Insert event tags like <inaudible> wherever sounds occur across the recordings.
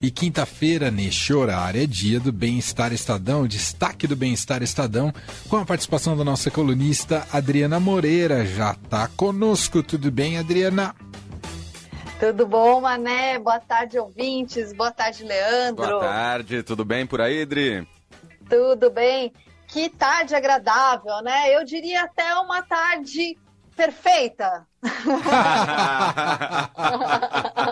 E quinta-feira, neste horário, é dia do Bem-Estar Estadão, destaque do Bem-Estar Estadão, com a participação da nossa colunista Adriana Moreira. Já está conosco, tudo bem, Adriana? Tudo bom, Mané? Boa tarde, ouvintes. Boa tarde, Leandro. Boa tarde, tudo bem por aí, Adri? Tudo bem. Que tarde agradável, né? Eu diria até uma tarde perfeita. <laughs> <laughs>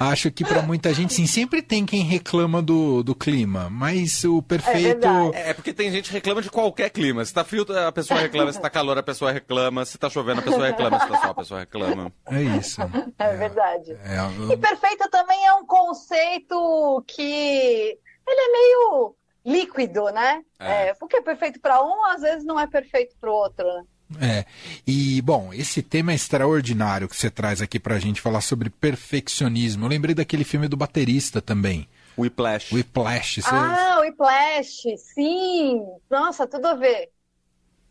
Acho que para muita gente, sim, sempre tem quem reclama do, do clima, mas o perfeito. É, é, porque tem gente que reclama de qualquer clima. Se tá frio, a pessoa reclama. Se tá calor, a pessoa reclama. Se tá chovendo, a pessoa reclama. Se tá sol, a pessoa reclama. É isso. É, é verdade. É, eu... E perfeito também é um conceito que ele é meio líquido, né? É. é porque é perfeito para um, às vezes não é perfeito para o outro, né? É. E, bom, esse tema é extraordinário que você traz aqui pra gente falar sobre perfeccionismo. Eu lembrei daquele filme do baterista também. Whiplash. Whiplash. Você... Ah, Whiplash, sim. Nossa, tudo a ver.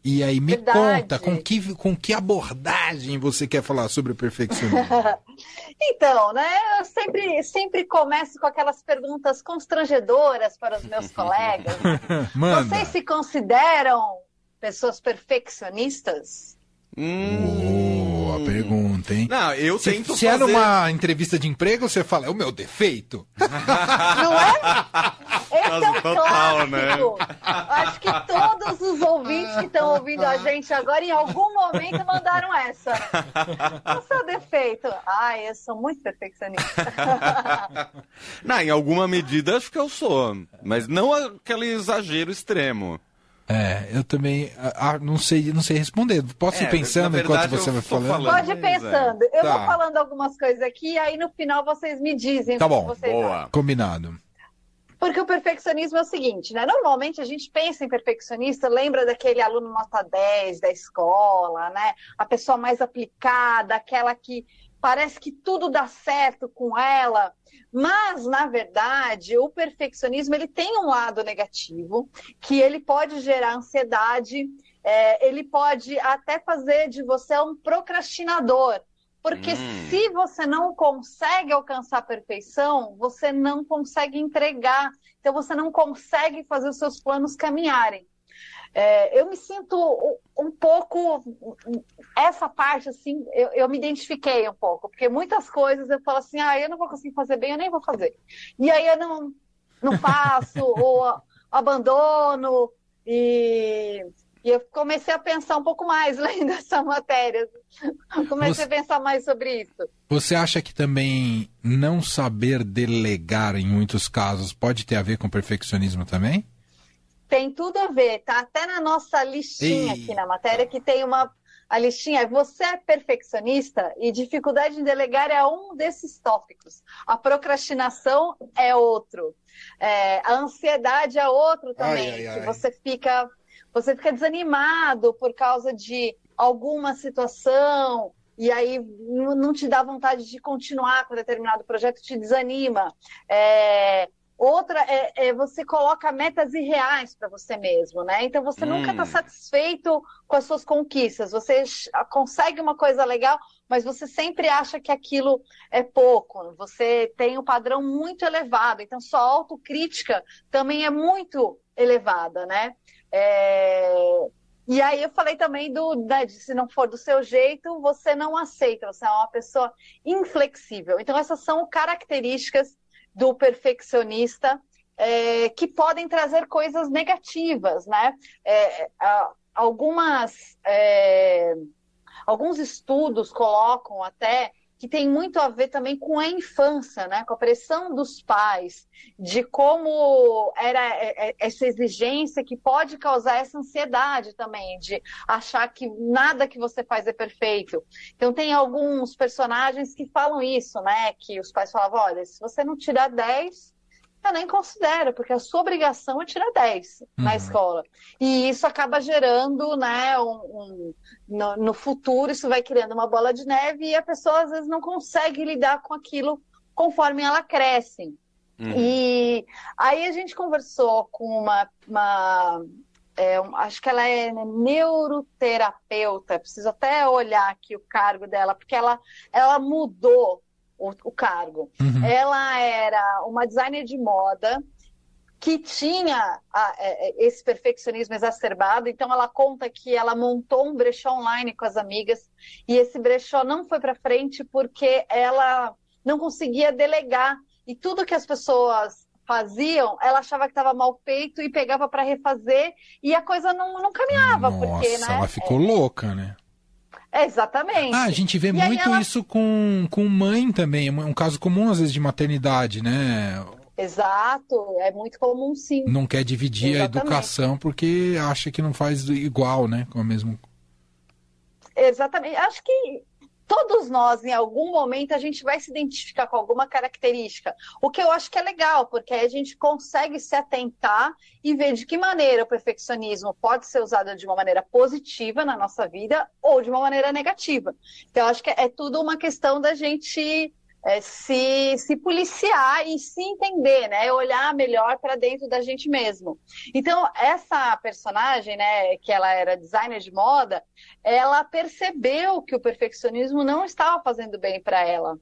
E aí, me Verdade. conta, com que, com que abordagem você quer falar sobre o perfeccionismo? <laughs> então, né, eu sempre, sempre começo com aquelas perguntas constrangedoras para os meus colegas. <laughs> Vocês se consideram pessoas perfeccionistas? Hum. Boa pergunta, hein? Não, eu se, tento se fazer... é numa entrevista de emprego, você fala, é o meu defeito. <laughs> Não é? Esse é um total, né? Acho que todos os ouvintes que estão ouvindo a gente agora, em algum momento, mandaram essa. Qual é o seu defeito? Ah, eu sou muito perfeccionista. <laughs> Não, em alguma medida acho que eu sou. Mas não aquele exagero extremo. É, eu também ah, não sei, não sei responder. Posso é, ir pensando verdade, enquanto você vai falando? falando? Pode ir pensando. Eu tá. vou falando algumas coisas aqui e aí no final vocês me dizem. Tá bom, boa. Combinado. Porque o perfeccionismo é o seguinte, né? Normalmente a gente pensa em perfeccionista, lembra daquele aluno nota 10 da escola, né? A pessoa mais aplicada, aquela que parece que tudo dá certo com ela. Mas, na verdade, o perfeccionismo ele tem um lado negativo, que ele pode gerar ansiedade, é, ele pode até fazer de você um procrastinador. Porque hum. se você não consegue alcançar a perfeição, você não consegue entregar. Então, você não consegue fazer os seus planos caminharem. É, eu me sinto um pouco. Essa parte, assim, eu, eu, me identifiquei um pouco, porque muitas coisas eu falo assim, ah, eu não vou conseguir fazer bem, eu nem vou fazer. E aí eu não, não faço, <laughs> ou abandono, e, e, eu comecei a pensar um pouco mais <laughs> lendo essa matéria. Comecei você, a pensar mais sobre isso. Você acha que também não saber delegar, em muitos casos, pode ter a ver com perfeccionismo também? Tem tudo a ver, tá até na nossa listinha Ei. aqui na matéria que tem uma a listinha. Você é perfeccionista e dificuldade em delegar é um desses tópicos. A procrastinação é outro. É, a ansiedade é outro também. Ai, ai, ai. Você fica você fica desanimado por causa de alguma situação e aí não te dá vontade de continuar com determinado projeto, te desanima. É, Outra é, é, você coloca metas irreais para você mesmo, né? Então você hum. nunca está satisfeito com as suas conquistas. Você consegue uma coisa legal, mas você sempre acha que aquilo é pouco. Você tem um padrão muito elevado, então sua autocrítica também é muito elevada, né? É... E aí eu falei também do, né, se não for do seu jeito, você não aceita, você é uma pessoa inflexível. Então essas são características do perfeccionista é, que podem trazer coisas negativas, né? É, algumas, é, alguns estudos colocam até que tem muito a ver também com a infância, né? com a pressão dos pais, de como era é, é, essa exigência que pode causar essa ansiedade também, de achar que nada que você faz é perfeito. Então tem alguns personagens que falam isso, né? Que os pais falavam, olha, se você não tirar 10, eu nem considero, porque a sua obrigação é tirar 10 uhum. na escola. E isso acaba gerando, né, um, um no, no, futuro, isso vai criando uma bola de neve e a pessoa às vezes não consegue lidar com aquilo conforme ela cresce. Uhum. E aí a gente conversou com uma, uma é, acho que ela é neuroterapeuta, preciso até olhar aqui o cargo dela, porque ela, ela mudou o, o cargo. Uhum. Ela era uma designer de moda que tinha a, é, é, esse perfeccionismo exacerbado, então ela conta que ela montou um brechó online com as amigas e esse brechó não foi para frente porque ela não conseguia delegar e tudo que as pessoas faziam, ela achava que estava mal feito e pegava para refazer e a coisa não, não caminhava. Nossa, porque, né? ela ficou é, louca, né? É, exatamente. Ah, a gente vê e muito ela... isso com, com mãe também, é um caso comum às vezes de maternidade, né? Exato, é muito comum sim. Não quer dividir Exatamente. a educação porque acha que não faz igual, né? Com a mesma. Exatamente. Acho que todos nós, em algum momento, a gente vai se identificar com alguma característica. O que eu acho que é legal, porque a gente consegue se atentar e ver de que maneira o perfeccionismo pode ser usado de uma maneira positiva na nossa vida ou de uma maneira negativa. Então, eu acho que é tudo uma questão da gente é, se, se policiar e se entender, né? Olhar melhor para dentro da gente mesmo. Então, essa personagem, né, que ela era designer de moda, ela percebeu que o perfeccionismo não estava fazendo bem para ela.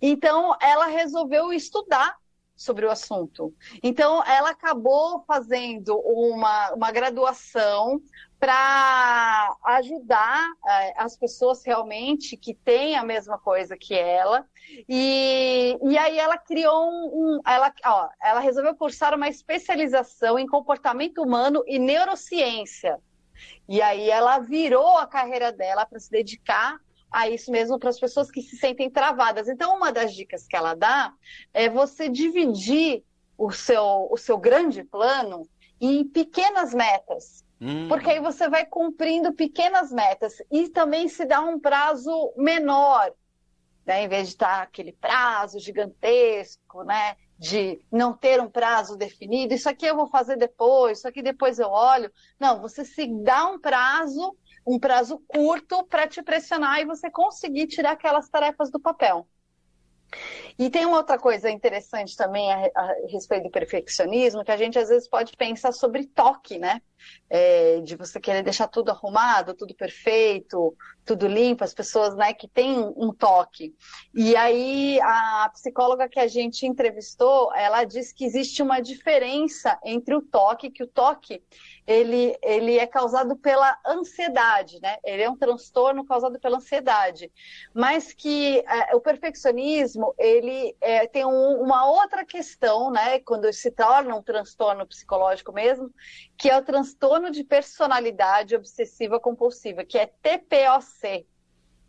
Então, ela resolveu estudar sobre o assunto. Então, ela acabou fazendo uma, uma graduação para ajudar é, as pessoas realmente que têm a mesma coisa que ela. E, e aí ela criou um. um ela, ó, ela resolveu cursar uma especialização em comportamento humano e neurociência. E aí ela virou a carreira dela para se dedicar a isso mesmo para as pessoas que se sentem travadas. Então, uma das dicas que ela dá é você dividir o seu, o seu grande plano em pequenas metas. Hum. Porque aí você vai cumprindo pequenas metas e também se dá um prazo menor, né? Em vez de estar aquele prazo gigantesco, né? De não ter um prazo definido, isso aqui eu vou fazer depois, isso aqui depois eu olho. Não, você se dá um prazo um prazo curto para te pressionar e você conseguir tirar aquelas tarefas do papel. E tem uma outra coisa interessante também a, a, respeito do perfeccionismo, que a gente às vezes pode pensar sobre toque, né? É, de você querer deixar tudo arrumado, tudo perfeito, tudo limpo, as pessoas né, que têm um toque. E aí a psicóloga que a gente entrevistou, ela diz que existe uma diferença entre o toque, que o toque ele, ele é causado pela ansiedade, né? Ele é um transtorno causado pela ansiedade, mas que é, o perfeccionismo ele é, tem um, uma outra questão, né? Quando se torna um transtorno psicológico mesmo, que é o transtorno de personalidade obsessiva compulsiva, que é TPOC.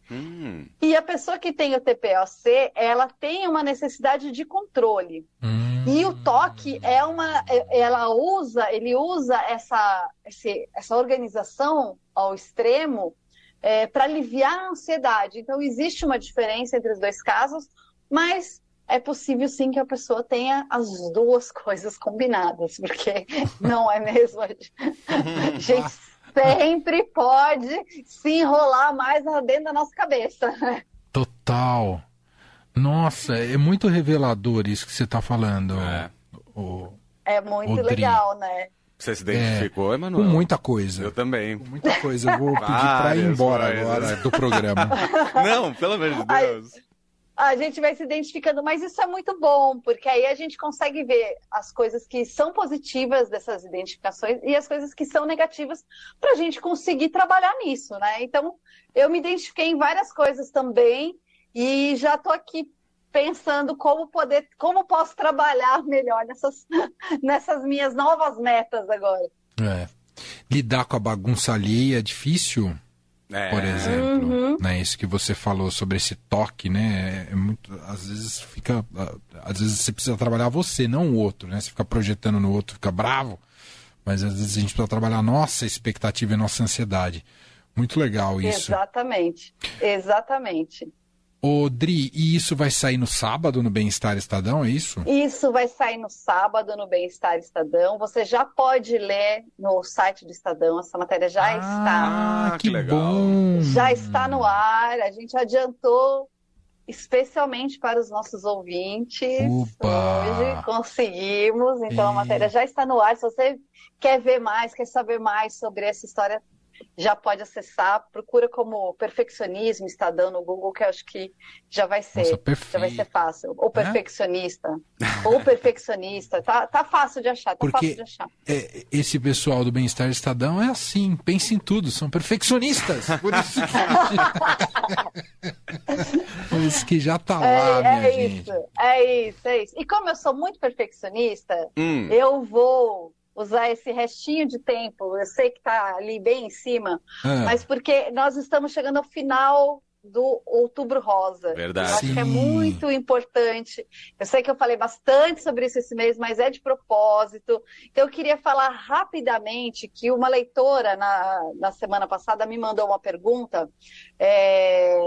Hum. E a pessoa que tem o TPOC, ela tem uma necessidade de controle. Hum. E o toque é uma, é, ela usa, ele usa essa, essa organização ao extremo é, para aliviar a ansiedade. Então existe uma diferença entre os dois casos, mas é possível sim que a pessoa tenha as duas <laughs> coisas combinadas, porque não é mesmo? A gente <laughs> sempre pode se enrolar mais dentro da nossa cabeça. Total. Nossa, é muito revelador isso que você está falando. É, o, é muito legal, né? Você se identificou, é, Emanuel? Com muita coisa. Eu também. Com muita coisa. Eu vou pedir para ir embora coisas. agora do programa. <laughs> Não, pelo amor de Deus a gente vai se identificando, mas isso é muito bom, porque aí a gente consegue ver as coisas que são positivas dessas identificações e as coisas que são negativas para a gente conseguir trabalhar nisso, né? Então, eu me identifiquei em várias coisas também e já estou aqui pensando como poder, como posso trabalhar melhor nessas, <laughs> nessas minhas novas metas agora. É. Lidar com a bagunça ali é difícil? É. Por exemplo, uhum. né? Isso que você falou sobre esse toque, né? É muito, às vezes fica, às vezes você precisa trabalhar você, não o outro, né? Você fica projetando no outro, fica bravo, mas às vezes a gente precisa trabalhar a nossa expectativa e a nossa ansiedade. Muito legal isso. Exatamente, exatamente. Ô, Dri, e isso vai sair no sábado no Bem-Estar Estadão, é isso? Isso vai sair no sábado no Bem-Estar Estadão. Você já pode ler no site do Estadão, essa matéria já ah, está. Ah, que legal. Bom. Já está no ar, a gente adiantou especialmente para os nossos ouvintes. Opa. Hoje conseguimos, então e... a matéria já está no ar. Se você quer ver mais, quer saber mais sobre essa história já pode acessar, procura como perfeccionismo Estadão no Google, que eu acho que já vai ser, Nossa, já vai ser fácil. Ou perfeccionista, é? <laughs> ou perfeccionista, tá, tá fácil de achar, tá Porque fácil de achar. É, esse pessoal do Bem-Estar Estadão é assim, pensa em tudo, são perfeccionistas. <laughs> Por isso que, <laughs> por isso que já tá é, lá, é, minha é gente. Isso, é isso, é isso. E como eu sou muito perfeccionista, hum. eu vou usar esse restinho de tempo, eu sei que está ali bem em cima, ah. mas porque nós estamos chegando ao final do Outubro Rosa. Verdade. Eu acho Sim. que é muito importante. Eu sei que eu falei bastante sobre isso esse mês, mas é de propósito. Então, eu queria falar rapidamente que uma leitora na, na semana passada me mandou uma pergunta, é,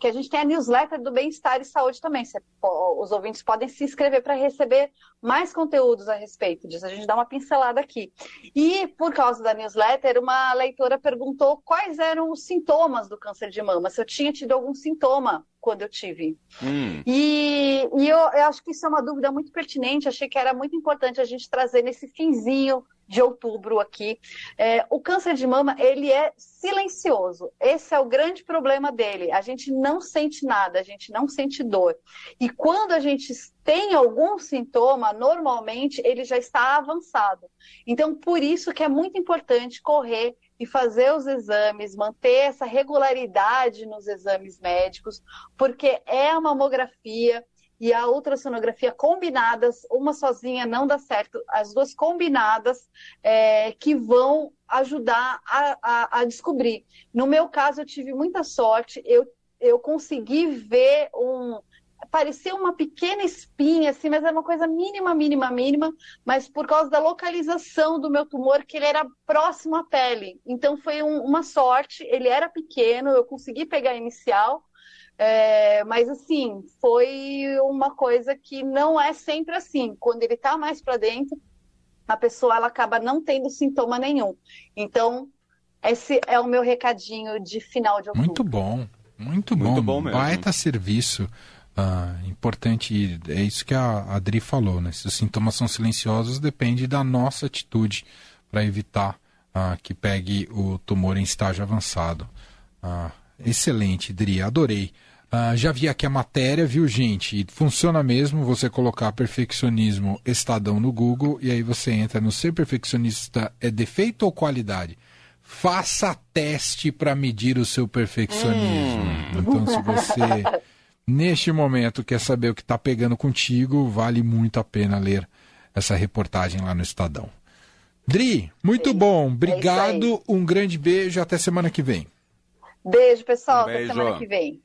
que a gente tem a newsletter do Bem-Estar e Saúde também. Você, os ouvintes podem se inscrever para receber mais conteúdos a respeito disso. A gente dá uma pincelada aqui. E, por causa da newsletter, uma leitora perguntou quais eram os sintomas do câncer de mama, se eu tinha tido algum sintoma quando eu tive. Hum. E, e eu, eu, acho que isso é uma dúvida muito pertinente, achei que era muito importante a gente trazer nesse finzinho de outubro aqui. É, o câncer de mama, ele é silencioso. Esse é o grande problema dele. A gente não sente nada, a gente não sente dor. E quando a gente tem algum sintoma, normalmente ele já está avançado. Então, por isso que é muito importante correr e fazer os exames, manter essa regularidade nos exames médicos, porque é a mamografia e a ultrassonografia combinadas, uma sozinha não dá certo, as duas combinadas é, que vão ajudar a, a, a, descobrir. No meu caso, eu tive muita sorte, eu, eu consegui ver um. Parecia uma pequena espinha, assim, mas era uma coisa mínima, mínima, mínima, mas por causa da localização do meu tumor, que ele era próximo à pele. Então foi um, uma sorte, ele era pequeno, eu consegui pegar a inicial, é, mas assim, foi uma coisa que não é sempre assim. Quando ele está mais para dentro, a pessoa ela acaba não tendo sintoma nenhum. Então, esse é o meu recadinho de final de outubro. Muito bom, muito bom. Muito bom mesmo. Baita serviço. Ah, importante, é isso que a Adri falou, né? Se os sintomas são silenciosos, depende da nossa atitude para evitar ah, que pegue o tumor em estágio avançado. Ah, excelente, Adri, adorei. Uh, já vi aqui a matéria, viu, gente? Funciona mesmo você colocar perfeccionismo Estadão no Google e aí você entra no ser perfeccionista é defeito ou qualidade? Faça teste para medir o seu perfeccionismo. Hum. Então, se você <laughs> neste momento quer saber o que está pegando contigo, vale muito a pena ler essa reportagem lá no Estadão. Dri, muito bom. É Obrigado. É um grande beijo. Até semana que vem. Beijo, pessoal. Um beijo. Até semana que vem.